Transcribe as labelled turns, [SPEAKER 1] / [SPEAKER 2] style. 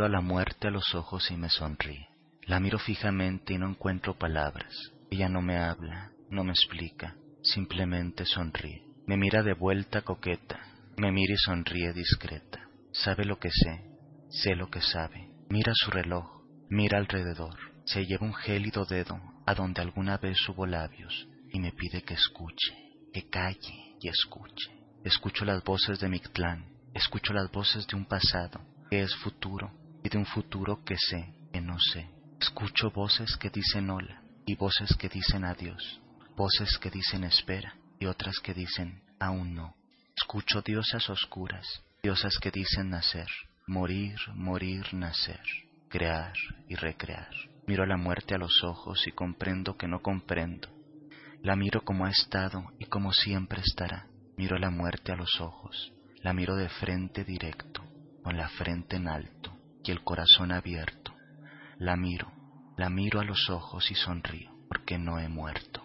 [SPEAKER 1] A la muerte a los ojos y me sonríe. La miro fijamente y no encuentro palabras. Ella no me habla, no me explica, simplemente sonríe. Me mira de vuelta coqueta, me mira y sonríe discreta. Sabe lo que sé, sé lo que sabe. Mira su reloj, mira alrededor. Se lleva un gélido dedo a donde alguna vez hubo labios y me pide que escuche, que calle y escuche. Escucho las voces de Mictlán, escucho las voces de un pasado que es futuro y de un futuro que sé, que no sé. Escucho voces que dicen hola y voces que dicen adiós, voces que dicen espera y otras que dicen aún no. Escucho diosas oscuras, diosas que dicen nacer, morir, morir, nacer, crear y recrear. Miro a la muerte a los ojos y comprendo que no comprendo. La miro como ha estado y como siempre estará. Miro a la muerte a los ojos, la miro de frente directo, con la frente en alto el corazón abierto. La miro, la miro a los ojos y sonrío, porque no he muerto.